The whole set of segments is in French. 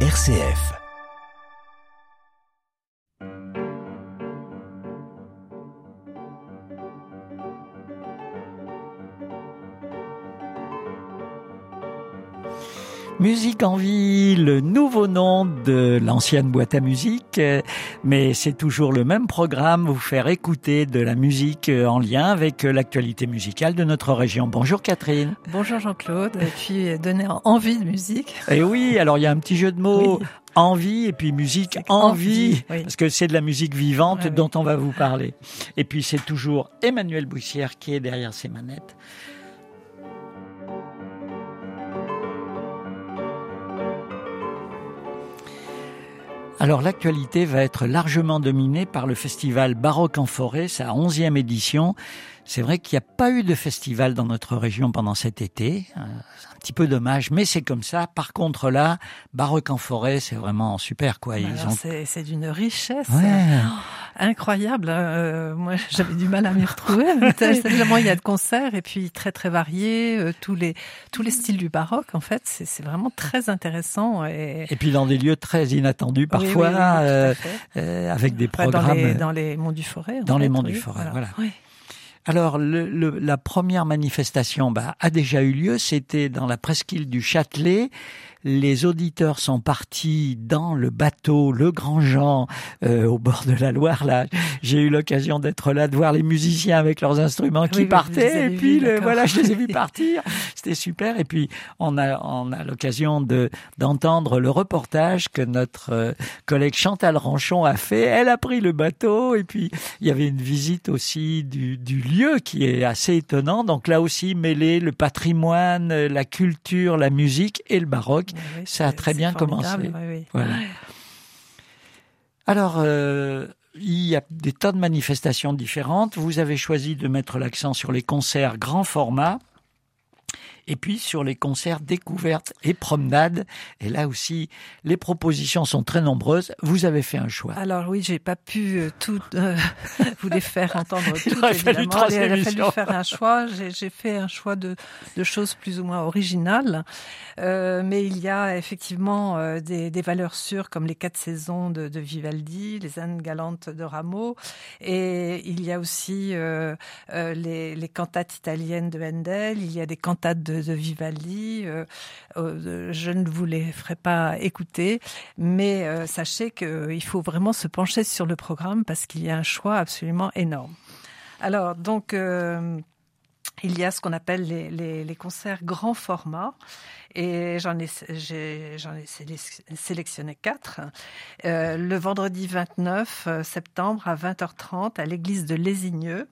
RCF. Musique en vie, le nouveau nom de l'ancienne boîte à musique, mais c'est toujours le même programme, vous faire écouter de la musique en lien avec l'actualité musicale de notre région. Bonjour Catherine. Bonjour Jean-Claude, et puis donner envie de musique. Et oui, alors il y a un petit jeu de mots. envie et puis musique envie, parce que c'est de la musique vivante dont on va vous parler. Et puis c'est toujours Emmanuel Boussière qui est derrière ces manettes. Alors l'actualité va être largement dominée par le festival Baroque en forêt, sa onzième édition. C'est vrai qu'il n'y a pas eu de festival dans notre région pendant cet été. Petit peu dommage, mais c'est comme ça. Par contre là, Baroque en forêt, c'est vraiment super quoi. Ils ont... C'est d'une richesse. Ouais. Oh, incroyable. Hein. Euh, moi, j'avais du mal à m'y retrouver. Tellement il y a de concerts et puis très très variés, euh, tous les tous les styles du baroque. En fait, c'est vraiment très intéressant. Et... et puis dans des lieux très inattendus parfois, euh, avec des programmes dans les, monts du forêt. Dans les monts du forêt, voilà. Alors, le, le, la première manifestation bah, a déjà eu lieu. C'était dans la presqu'île du Châtelet les auditeurs sont partis dans le bateau, le Grand Jean, euh, au bord de la Loire. Là, j'ai eu l'occasion d'être là, de voir les musiciens avec leurs instruments qui partaient. Et puis, voilà, je les ai vus partir. C'était super. Et puis, on a, on a l'occasion de d'entendre le reportage que notre euh, collègue Chantal Ranchon a fait. Elle a pris le bateau et puis il y avait une visite aussi du, du lieu qui est assez étonnant. Donc là aussi, mêler le patrimoine, la culture, la musique et le baroque ça a très bien commencé. Voilà. Alors, euh, il y a des tas de manifestations différentes. Vous avez choisi de mettre l'accent sur les concerts grand format. Et puis sur les concerts découvertes et promenades. Et là aussi, les propositions sont très nombreuses. Vous avez fait un choix. Alors oui, j'ai pas pu euh, tout euh, vous les faire entendre tout. Il, a fallu, faire un choix. J'ai fait un choix de, de, choses plus ou moins originales. Euh, mais il y a effectivement euh, des, des, valeurs sûres comme les quatre saisons de, de, Vivaldi, les Indes galantes de Rameau. Et il y a aussi euh, les, les cantates italiennes de Handel. Il y a des cantates de de, Vivaldi. Euh, euh, je ne vous les ferai pas écouter, mais euh, sachez qu'il faut vraiment se pencher sur le programme parce qu'il y a un choix absolument énorme. Alors, donc, il y a ce qu'on appelle les, concerts grand format. Et j'en ai, j'en ai, sélectionné quatre. le vendredi 29 septembre à 20h30 à l'église de Lésigneux.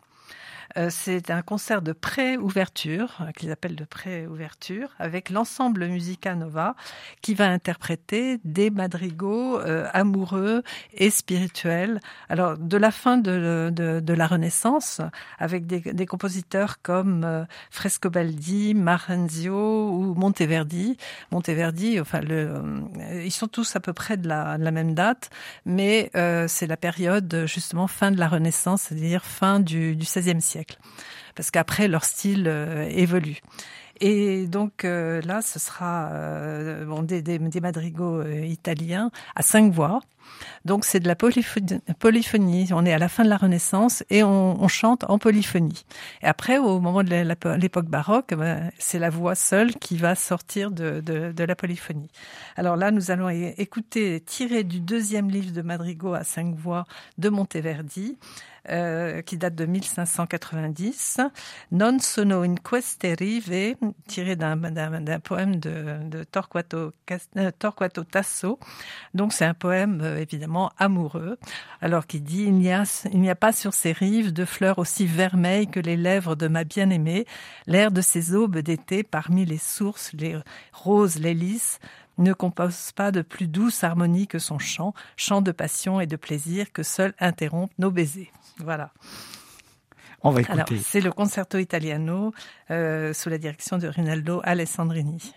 Euh, c'est un concert de pré-ouverture, euh, qu'ils appellent de pré-ouverture, avec l'ensemble Musica Nova qui va interpréter des madrigaux euh, amoureux et spirituels. Alors, de la fin de, de, la Renaissance, avec des, des compositeurs comme Frescobaldi, Marenzio ou Monteverdi. Monteverdi, enfin, le, ils sont tous à peu près de la, de la même date, mais c'est la période justement fin de la Renaissance, c'est-à-dire fin du, du XVIe siècle parce qu'après leur style euh, évolue. Et donc euh, là, ce sera euh, des madrigaux italiens à cinq voix. Donc c'est de la polyphonie, On est à la fin de la Renaissance et on, chante en polyphonie. Et après, au moment de l'époque baroque, ben, c'est la voix seule qui va sortir de, de, la polyphonie. Alors là, nous allons écouter tiré du deuxième livre de madrigaux à cinq voix de Monteverdi. Euh, qui date de 1590, Non sono in queste rive, tiré d'un poème de, Torquato, euh, Torquato Tasso. Donc c'est un poème euh, évidemment amoureux, alors qui dit il n'y a a pas sur ces rives de fleurs aussi vermeilles que les lèvres de ma bien-aimée, l'air de ces aubes d'été parmi les sources, les roses, les lys, ne compose pas de plus douce harmonie que son chant, chant de passion et de plaisir que seul interrompt nos baisers. Voilà. On va écouter. C'est le Concerto Italiano euh, sous la direction de Rinaldo Alessandrini.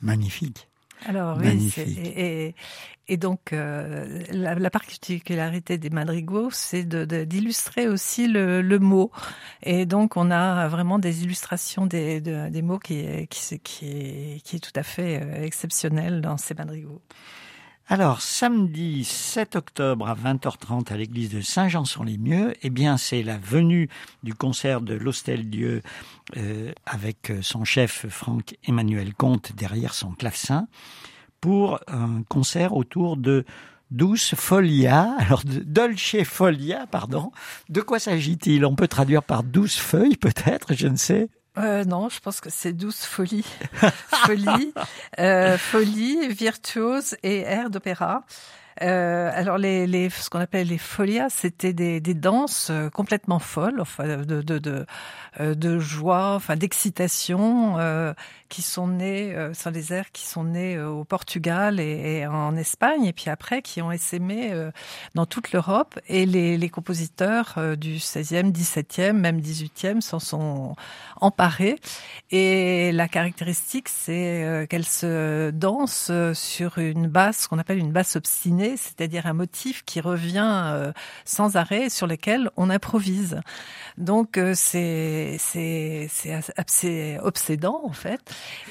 Magnifique. Alors oui, et, et, donc euh, la, particularité des madrigaux, c'est d'illustrer aussi le, mot. Et donc on a vraiment des illustrations des, des mots qui, qui, qui, est, qui est tout à fait euh, exceptionnel dans ces madrigaux. Alors, samedi 7 octobre à 20h30 à l'église de Saint-Jean-sur-les-Mieux, eh bien, c'est la venue du concert de l'Hostel Dieu euh, avec son chef Franck Emmanuel Comte derrière son clavecin pour un concert autour de Douce Folia, alors Dolce Folia, pardon. De quoi s'agit-il? On peut traduire par douce feuille, peut-être, je ne sais. Euh, non, je pense que c'est douce folie, folie, euh, folie, virtuose et air d'opéra. Euh, alors les, les, ce qu'on appelle les folias, c'était des, des danses euh, complètement folles, enfin de, de, de, euh, de joie, enfin d'excitation, euh, qui sont nées, euh, sont des airs qui sont nés au Portugal et, et, en Espagne, et puis après qui ont essaimé dans toute l'Europe. Et les, les compositeurs du 16e, 17e, même 18e s'en sont emparés. Et la caractéristique, c'est qu'elle se danse sur une basse qu'on appelle une basse obstinée, c'est-à-dire un motif qui revient sans arrêt sur lequel on improvise. Donc c'est c'est c'est obsédant en fait.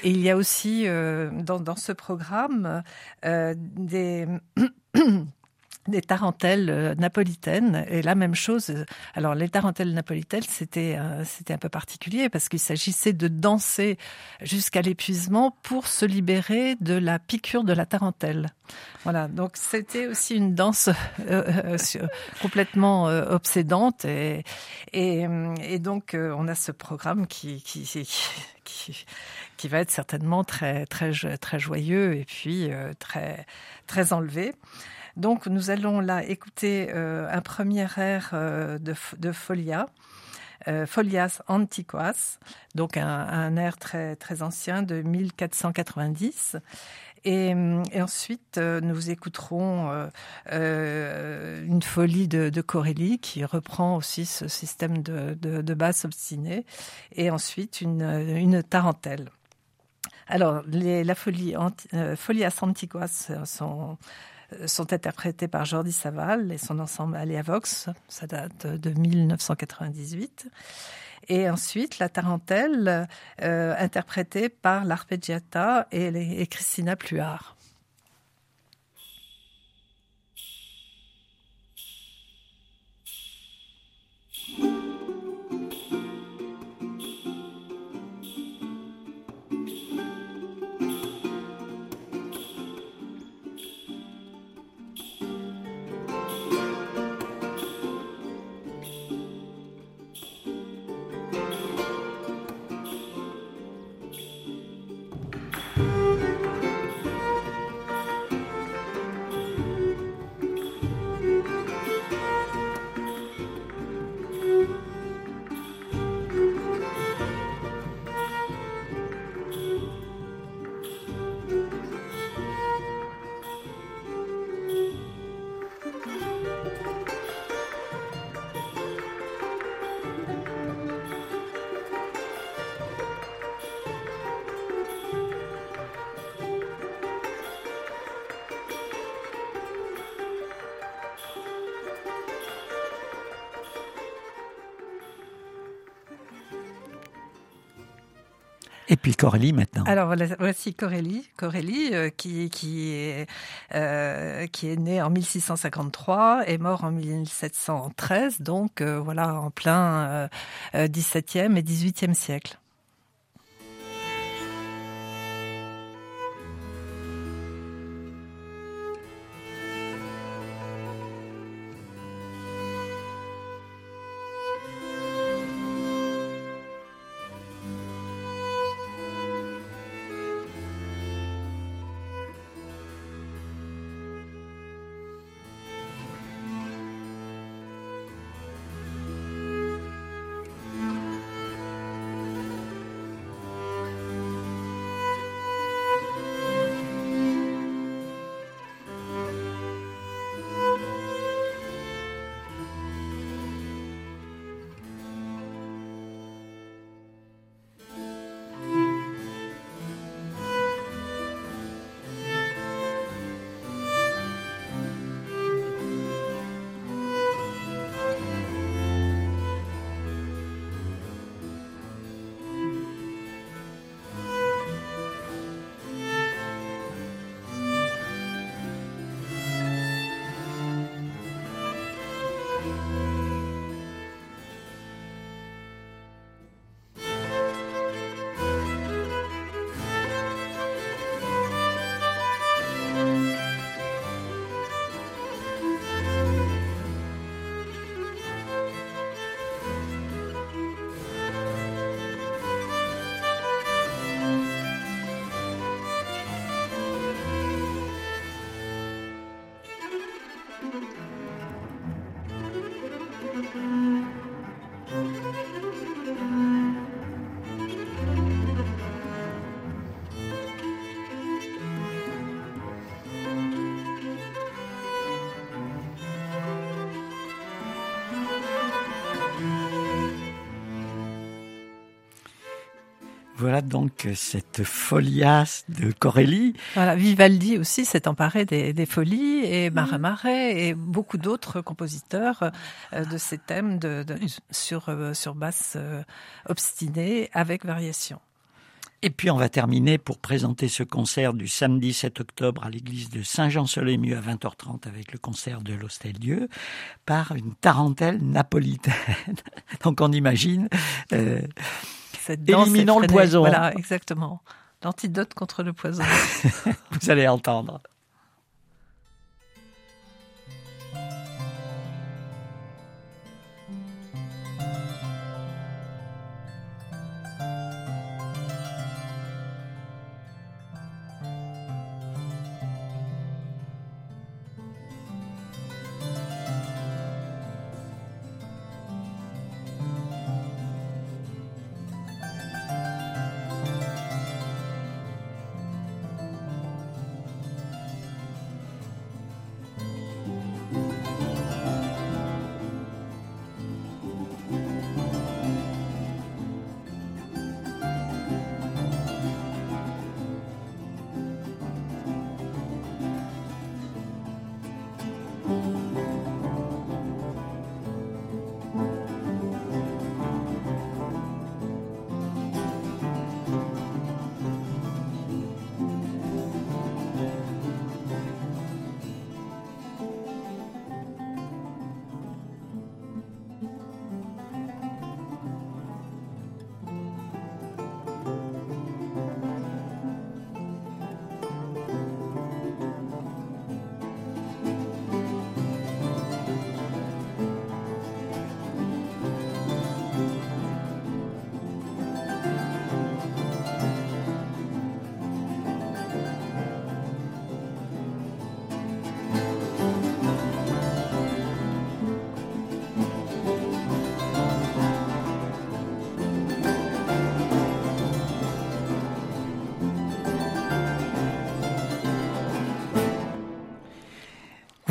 Et il y a aussi euh, dans, ce programme euh, des des tarentelles euh, napolitaines et la même chose. Alors les tarentelles napolitaines, c'était euh, c'était un peu particulier parce qu'il s'agissait de danser jusqu'à l'épuisement pour se libérer de la piqûre de la tarentelle. Voilà, donc c'était aussi une danse euh, complètement obsédante et, et, donc on a ce programme qui qui, qui qui va être certainement très très très joyeux et puis très très enlevé. Donc nous allons là écouter euh, un premier air euh, de, de, Folia. Euh, Folias Antiquas, donc un, un, air très très ancien de 1490. Et, et ensuite, euh, nous écouterons euh, euh, une folie de, de Corelli qui reprend aussi ce système de, de, de basse obstinée. Et ensuite, une, une tarentelle. Alors, les, la folie, euh, Folias Antiquas sont euh, sont interprétés par Jordi Saval et son ensemble Vox. Ça date de 1998. Et ensuite, la tarentelle, euh, interprétée par l'arpeggiata et, et Christina Pluart. Et puis Corélie maintenant. Alors voici Corélie, Corélie euh, qui est euh, qui est né en 1653 et mort en 1713, donc euh, voilà en plein euh, 17e et 18e siècle. Voilà donc cette folias de Corelli. Voilà, Vivaldi aussi s'est emparé des, folies et Marin Marais et beaucoup d'autres compositeurs euh, de ces thèmes de, sur, euh, sur basse euh, obstinée avec variation. Et puis on va terminer pour présenter ce concert du samedi 7 octobre à l'église de Saint-Jean-Soleil-Mieux à 20h30 avec le concert de l'Hostel-Dieu par une tarentelle napolitaine. Donc on imagine Éliminons le poison. Voilà, exactement. L'antidote contre le poison. Vous allez entendre.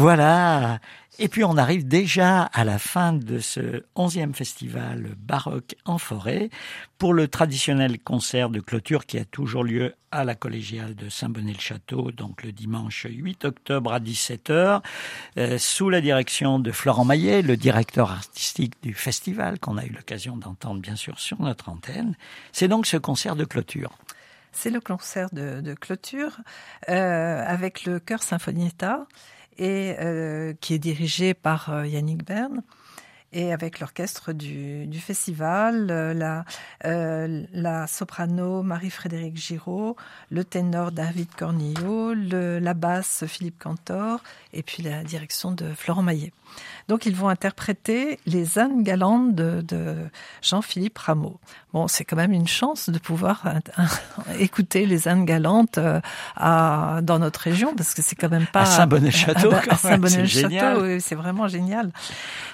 Voilà. Et puis on arrive déjà à la fin de ce onzième festival baroque en forêt pour le traditionnel concert de clôture qui a toujours lieu à la collégiale de Saint-Bonnet-le-Château, donc le dimanche 8 octobre à 17h, euh, sous la direction de Florent Maillet, le directeur artistique du festival qu'on a eu l'occasion d'entendre bien sûr sur notre antenne. C'est donc ce concert de clôture. C'est le concert de, clôture euh, avec le chœur Sinfonietta et euh, qui est dirigé par euh, Yannick Bern et avec l'orchestre du, du, festival, euh, la, soprano Marie-Frédérique Giraud, le ténor David Cornillo, la basse Philippe Cantor et puis la direction de Florent Maillet. Donc ils vont interpréter les ânes galantes de Jean-Philippe Rameau. Bon, c'est quand même une chance de pouvoir écouter les ânes galantes euh, à, dans notre région parce que c'est quand même pas à Saint-Bonnet-Château. À, Saint-Bonnet-Château, c'est vraiment génial.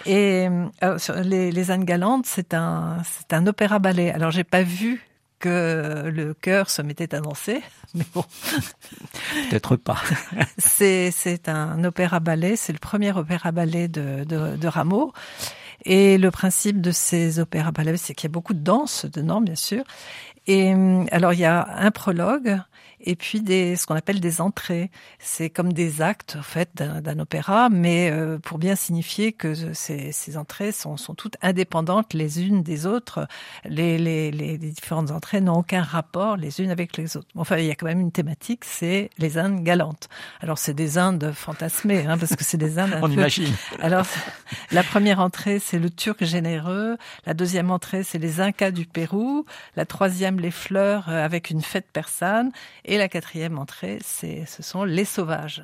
Et euh, les, les ânes galantes, c'est un c'est un opéra ballet. Alors j'ai pas vu que le cœur se mettait à danser, mais bon. Peut-être pas. c'est, c'est un opéra-ballet, c'est le premier opéra-ballet de, de, de Rameau. Et le principe de ces opéras-ballets, c'est qu'il y a beaucoup de danse dedans, bien sûr. Et alors, il y a un prologue et puis des, ce qu'on appelle des entrées. C'est comme des actes en fait d'un opéra, mais euh, pour bien signifier que ces, ces entrées sont, sont, toutes indépendantes les unes des autres. Les, les, les différentes entrées n'ont aucun rapport les unes avec les autres. Enfin, il y a quand même une thématique, c'est les Indes galantes. Alors c'est des Indes fantasmées, hein, parce que c'est des Indes. On imagine. Alors la première entrée, c'est le Turc généreux. La deuxième entrée, c'est les Incas du Pérou. La troisième, les fleurs euh, avec une fête persane. Et la quatrième entrée, c'est, ce sont les sauvages.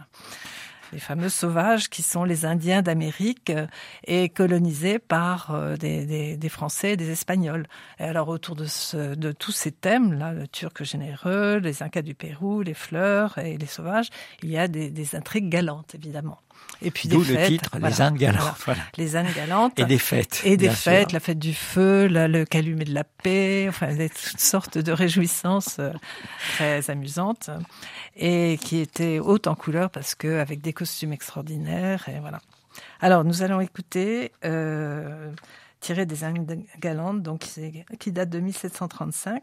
Les fameux sauvages qui sont les Indiens d'Amérique euh, et colonisés par euh, des, Français et des Espagnols. Et alors autour de, tous ces thèmes-là, le Turc généreux, les Incas du Pérou, les fleurs et les sauvages, il y a des intrigues galantes évidemment. Et puis D'où le titre, les Indes galantes. Voilà. Les Indes galantes. Et des fêtes. Et des fêtes, la fête du feu, le calumet de la paix, enfin, des, toutes sortes de réjouissances euh, très amusantes et qui étaient hautes en couleur parce que avec des costumes extraordinaires et voilà. Alors, nous allons écouter euh, tiré des Indes galantes, donc qui date de 1735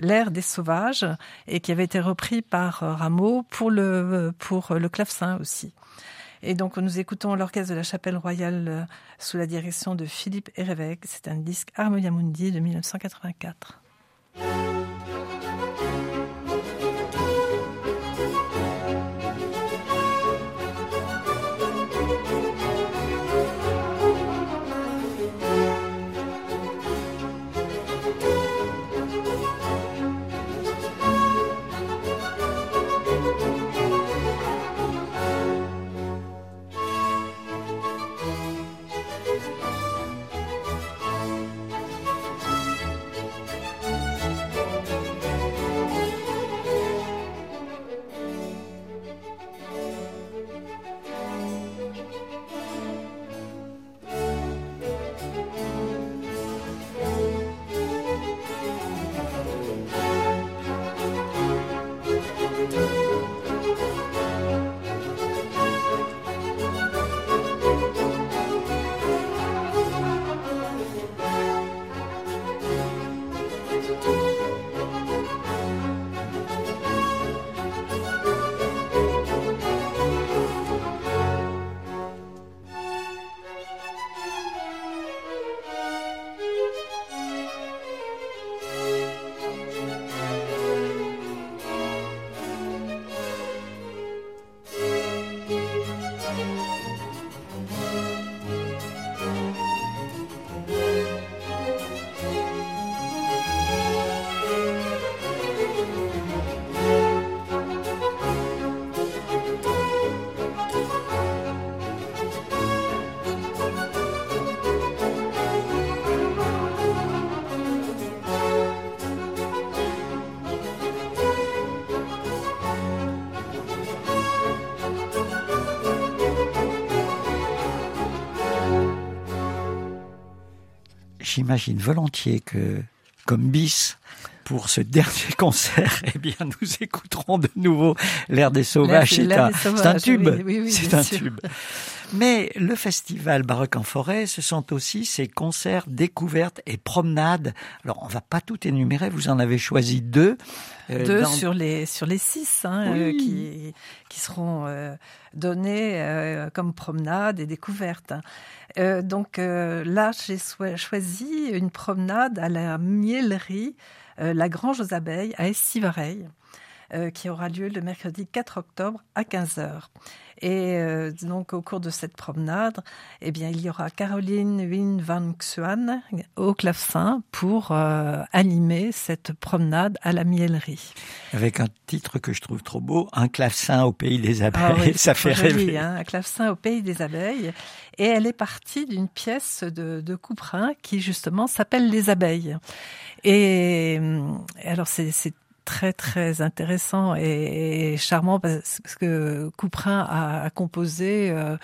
L'air des sauvages et qui avait été repris par Rameau pour le pour le clavecin aussi. Et donc nous écoutons l'orchestre de la Chapelle Royale sous la direction de Philippe Erevec. C'est un disque Harmonia Mundi de 1984. J'imagine volontiers que, comme bis, pour ce dernier concert, eh bien, nous écouterons de nouveau l'air des sauvages. C'est un, un, tube. c'est un tube. Mais le festival baroque en forêt, ce sont aussi ces concerts, découvertes et promenades. Alors, on va pas tout énumérer. Vous en avez choisi deux. Euh, deux sur les sur les six hein, euh, qui qui seront euh, donnés comme promenades et découvertes. donc là, j'ai choisi une promenade à la miellerie La Grange aux Abeilles à Estivareille. qui aura lieu le mercredi 4 octobre à 15h. Et euh, donc, au cours de cette promenade, eh bien, il y aura Caroline Win van Xuan au clavecin pour euh, animer cette promenade à la miellerie. Avec un titre que je trouve trop beau, Un clavecin au pays des ah abeilles. Ça fait rêver. Hein, un clavecin au pays des abeilles. Et elle est partie d'une pièce de, de Couperin qui, justement, s'appelle Les abeilles. Et alors, c'est très très intéressant et, charmant parce que Couperin a, composé, euh,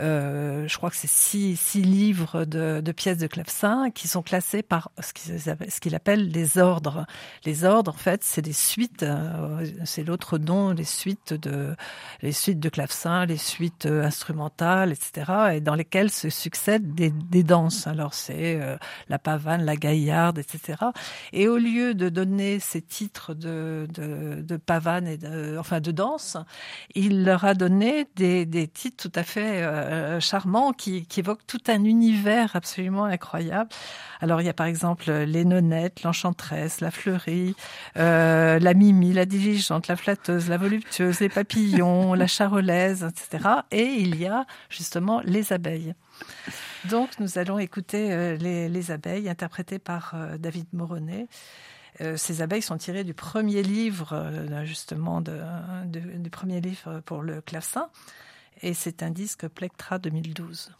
euh, je crois que c'est six, six livres de, pièces de clavecin qui sont classés par ce qu'il appelle les ordres. Les ordres, en fait, c'est des suites, euh, c'est l'autre nom, les suites de les suites de clavecin, les suites instrumentales, etc. Et dans lesquelles se succèdent des danses. Alors c'est la pavane, la gaillarde, etc. Et au lieu de donner ces titres de, pavane et de, enfin de danse, il leur a donné des, titres tout à fait euh, charmants qui, qui évoquent tout un univers absolument incroyable. Alors il y a par exemple les nonnettes, l'enchanteresse, la fleurie, euh, la mimi, la diligente, la flatteuse, la voluptueuse, les papillons, la charolaise, etc. Et il y a justement les abeilles. Donc nous allons écouter euh, les, les, abeilles interprétées par David Moronnet. Euh, ces abeilles sont tirées du premier livre, euh, justement, du premier livre pour le clavecin. Et c'est un disque Plectra 2012.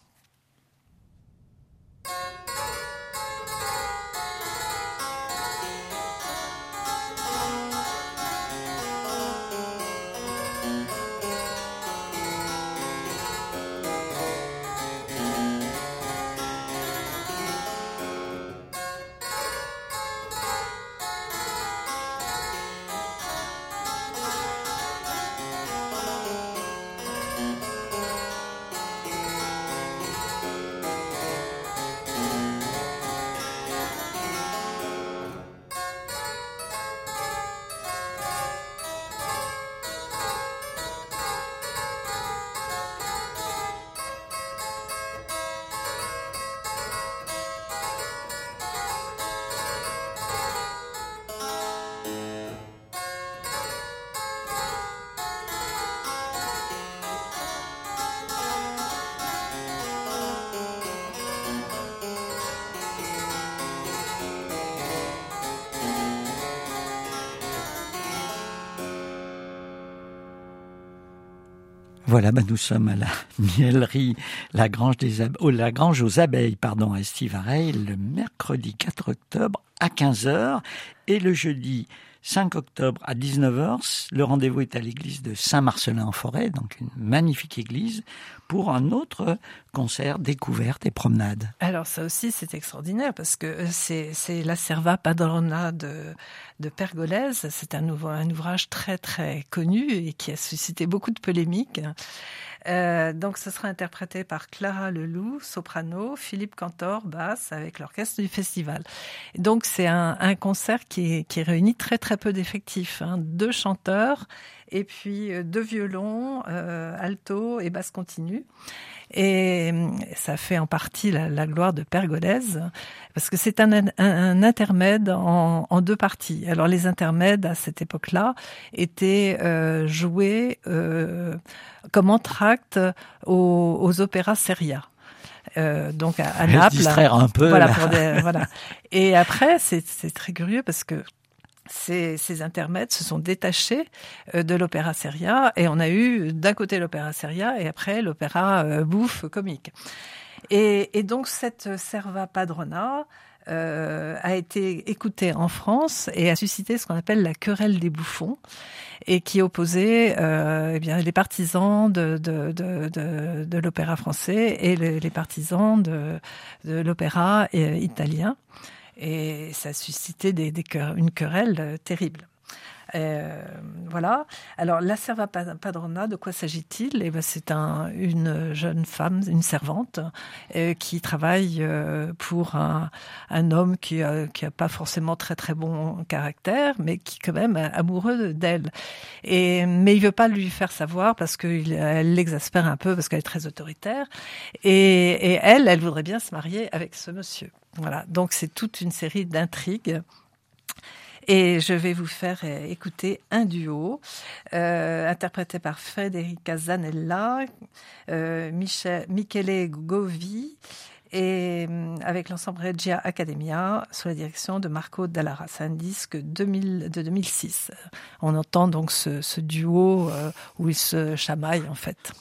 Voilà, bah nous sommes à la miellerie La Grange, des oh, la Grange aux Abeilles pardon, à Estivareil, le mercredi 4 octobre à 15h et le jeudi 5 octobre à 19h. Le rendez-vous est à l'église de Saint-Marcelin-en-Forêt, donc une magnifique église, pour un autre concert découverte et promenade. Alors ça aussi c'est extraordinaire parce que euh, c'est la Serva Padrona de, de Pergolèse. C'est un, un ouvrage très très connu et qui a suscité beaucoup de polémiques. Euh, donc ce sera interprété par Clara Leloup, soprano, Philippe Cantor, basse, avec l'orchestre du festival. donc c'est un, un, concert qui, qui réunit très très peu d'effectifs, hein. deux chanteurs et puis euh, deux violons, euh, alto et basse continue. Et euh, ça fait en partie la, gloire de Pergolèse, parce que c'est un, un, intermède en, en, deux parties. Alors les intermèdes à cette époque-là étaient euh, joués euh, comme entracte aux, aux opéras seria. Euh, donc à, à Naples. distraire un peu. Voilà, voilà. Et après, c'est très curieux parce que ces, ces, intermèdes se sont détachés euh, de l'opéra seria et on a eu d'un côté l'opéra seria et après l'opéra euh, bouffe comique. Et, et, donc cette serva padrona euh, a été écoutée en France et a suscité ce qu'on appelle la querelle des bouffons et qui opposait euh, eh bien les partisans de, de, de, de, l'opéra français et les, les partisans de, de l'opéra euh, italien et ça a suscité des, des une querelle euh, terrible. Euh, voilà. Alors, la serva padrona, de quoi s'agit-il? Eh ben, C'est un, une jeune femme, une servante, euh, qui travaille euh, pour un, homme qui n'a a pas forcément très très bon caractère, mais qui quand même amoureux d'elle. Et mais il veut pas lui faire savoir parce qu'elle l'exaspère un peu parce qu'elle est très autoritaire. Et, et elle, elle voudrait bien se marier avec ce monsieur. Voilà. Donc c'est toute une série d'intrigues et je vais vous faire euh, écouter un duo euh, interprété par Federica Zanella, euh, Michel, Michele Govi et euh, avec l'ensemble Regia Academia sous la direction de Marco Dallara. C'est un disque 2000, de 2006. On entend donc ce, duo où ils se chamaillent en fait.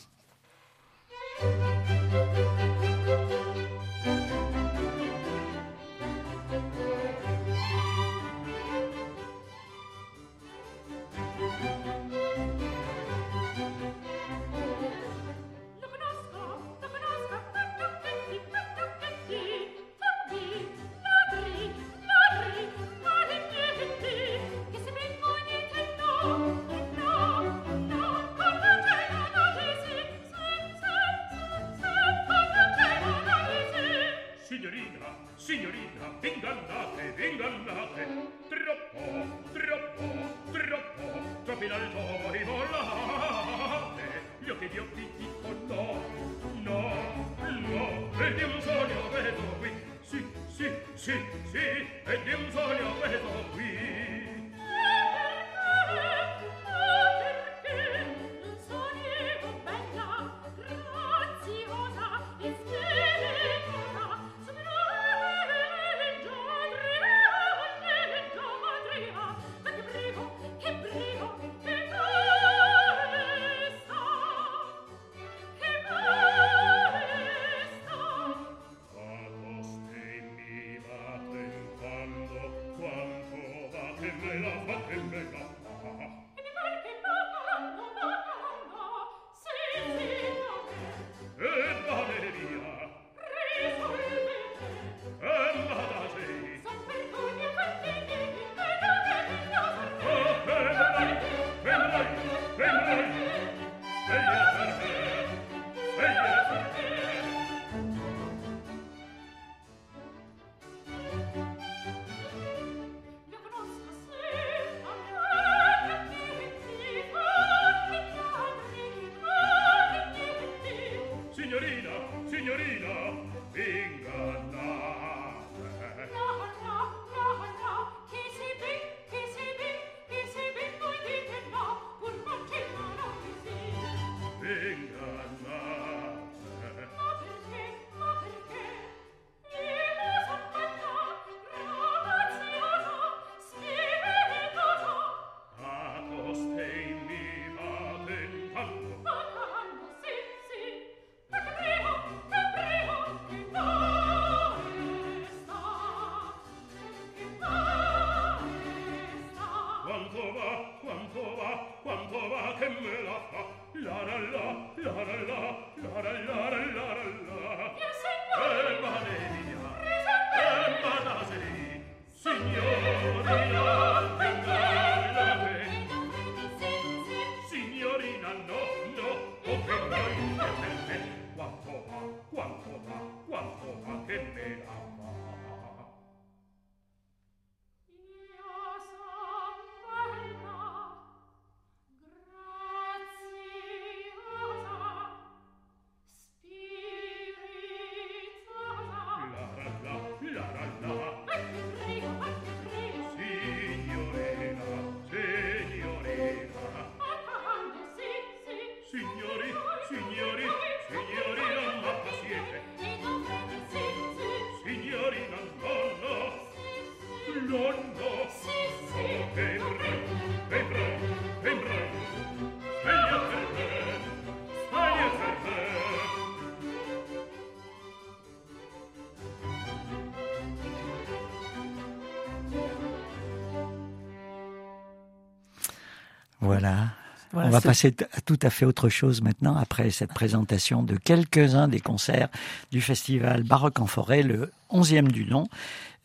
Voilà. On va passer à tout à fait autre chose maintenant après cette présentation de quelques-uns des concerts du festival Baroque en forêt, le 11e du nom.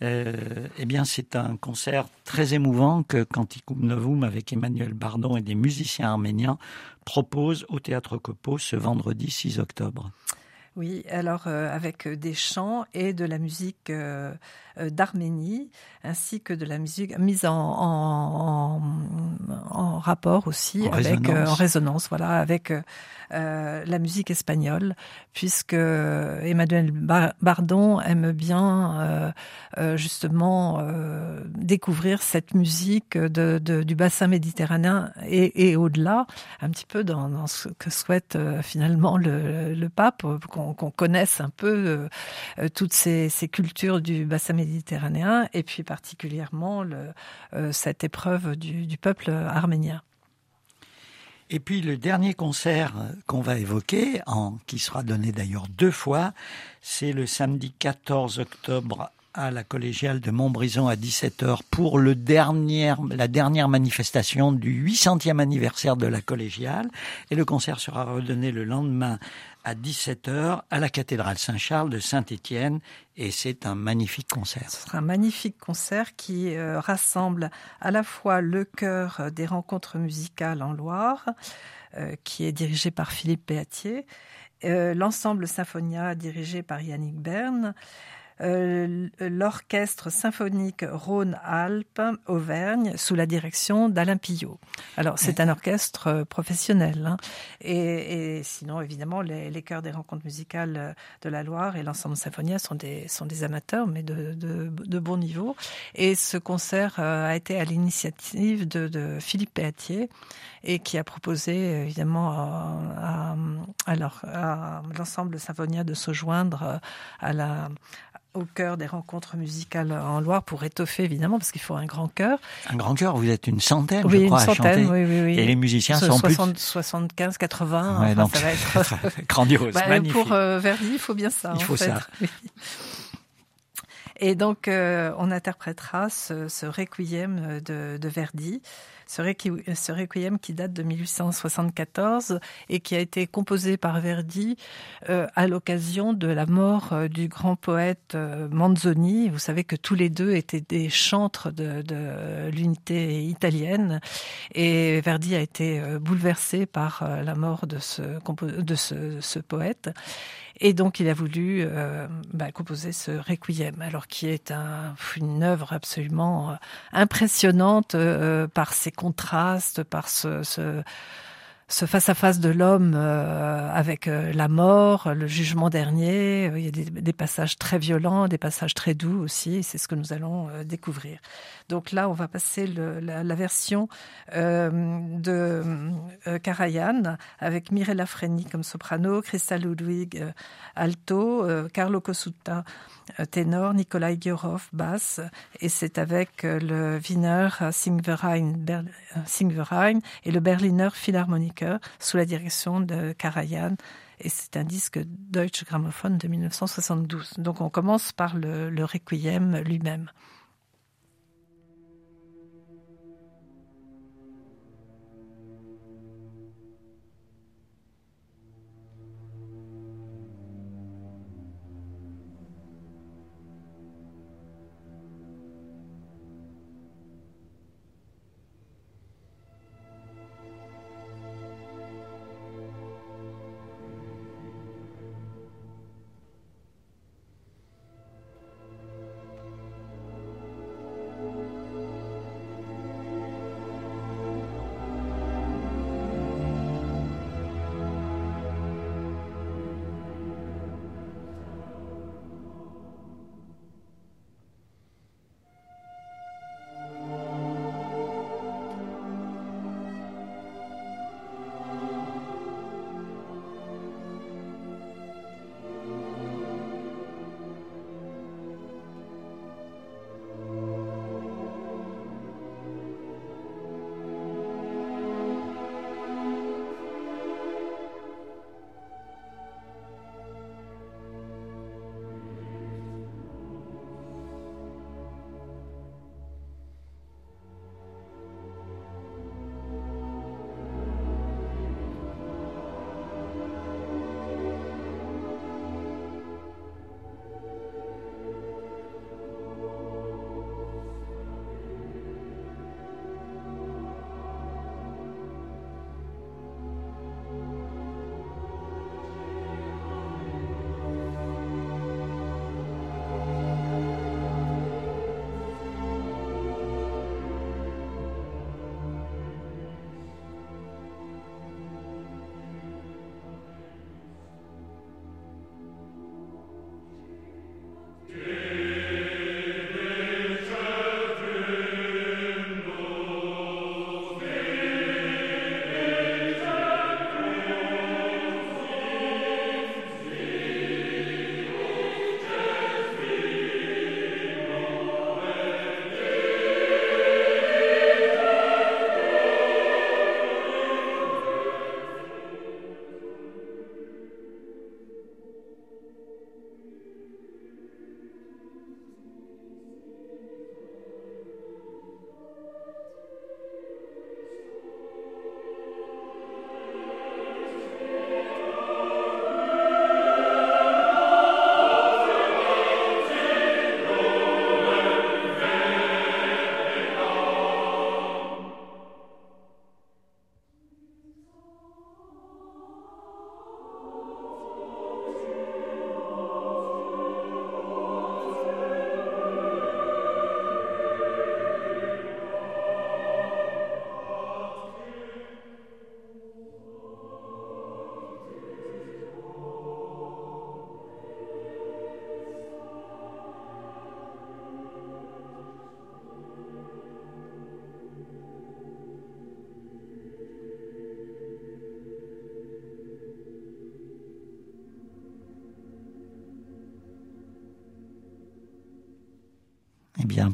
Euh, eh bien, c'est un concert très émouvant que Canticum Novum avec Emmanuel Bardon et des musiciens arméniens propose au Théâtre Copo ce vendredi 6 octobre. Oui, alors euh, avec des chants et de la musique euh, euh, d'Arménie, ainsi que de la musique mise en, en, en rapport aussi avec en résonance, voilà, avec la musique espagnole, puisque Emmanuel Bardon aime bien justement découvrir cette musique de, de, du bassin méditerranéen et, et au-delà, un petit peu dans, dans, ce que souhaite finalement le, le pape qu'on connaisse un peu euh, euh, toutes ces, cultures du bassin méditerranéen et puis particulièrement euh, cette épreuve du, peuple arménien. Et puis le dernier concert qu'on va évoquer, qui sera donné d'ailleurs deux fois, c'est le samedi 14 octobre à la collégiale de Montbrison à 17h pour le la dernière manifestation du 800e anniversaire de la collégiale. Et le concert sera redonné le lendemain à 17h à la cathédrale Saint-Charles de Saint-Étienne et c'est un magnifique concert. Ce sera un magnifique concert qui euh, rassemble à la fois le chœur des rencontres musicales en Loire, euh, qui est dirigé par Philippe Péatier, euh, l'ensemble Symphonia dirigé par Yannick Berne, euh, l'orchestre symphonique Rhône-Alpes Auvergne sous la direction d'Alain Pillot. Alors c'est un orchestre euh, professionnel hein. et, et, sinon évidemment les, les, chœurs des rencontres musicales euh, de la Loire et l'ensemble Symphonia sont des sont des amateurs mais de, de, de bon niveau et ce concert a été à l'initiative de, de Philippe Péatier et qui a proposé évidemment à, à, à l'ensemble Symphonia de se joindre à la au cœur des rencontres musicales en Loire pour étoffer évidemment parce qu'il faut un grand cœur. Un grand cœur, vous êtes une centaine, oui, je crois, une centaine, à chanter. Oui, oui, oui. Et les musiciens sont 60, plus 75, 80. Ouais, enfin, donc, ça va être grandiose, bah, magnifique. Pour euh, Verdi, il faut bien ça. Il en faut fait. ça. Oui. Et donc, euh, on interprétera ce, ce requiem de, de Verdi ce, requiem qui date de 1874 et qui a été composé par Verdi euh, à l'occasion de la mort euh, du grand poète euh, Manzoni. Vous savez que tous les deux étaient des chantres de, de l'unité italienne et Verdi a été euh, bouleversé par la mort de ce, de ce, ce poète. Et donc, il a voulu euh, bah, composer ce requiem, alors qui est un, une œuvre absolument euh, impressionnante euh, par ses contrastes, par ce, ce ce face-à-face de l'homme euh, avec euh, la mort, le jugement dernier. Il y a des, des, passages très violents, des passages très doux aussi. C'est ce que nous allons euh, découvrir. Donc là, on va passer la, version de Karajan avec Mirella Freni comme soprano, Christa Ludwig alto, Carlo Cosuta ténor, Nikolai Giorov basse, et c'est avec le Wiener Singverein, et le Berliner Philharmoniker sous la direction de Karajan. Et c'est un disque Deutsche Grammophon de 1972. Donc on commence par le Requiem lui-même.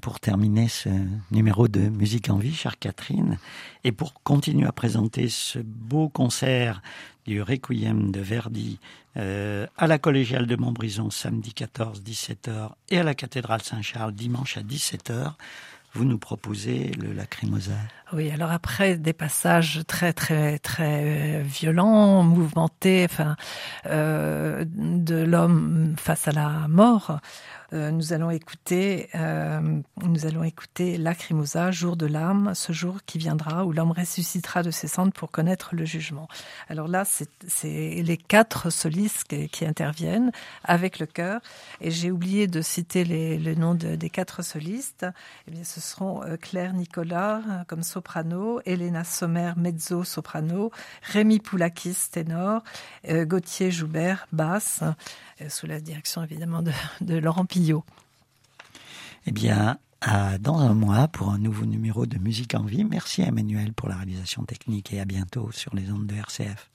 Pour terminer ce numéro de Musique en vie, chère Catherine, et pour continuer à présenter ce beau concert du Requiem de Verdi euh, à la collégiale de Montbrison samedi 14 17h et à la cathédrale Saint-Charles dimanche à 17h, vous nous proposez le Lacrimosa. Oui, alors après des passages très très très euh, violents, mouvementés, enfin, euh, de l'homme face à la mort, nous allons écouter, euh, nous allons écouter Lacrimosa, jour de l'âme, ce jour qui viendra où l'homme ressuscitera de ses cendres pour connaître le jugement. Alors là, c'est les quatre solistes qui, interviennent avec le chœur. Et j'ai oublié de citer les, le nom des quatre solistes. Eh bien, ce seront euh, Claire Nicolas comme soprano, Elena Sommer mezzo soprano, Rémi Poulakis ténor, Gauthier Joubert basse. Euh, sous la direction évidemment de, Laurent Pillot. Eh bien, à, dans un mois pour un nouveau numéro de Musique en vie. Merci Emmanuel pour la réalisation technique et à bientôt sur les ondes de RCF.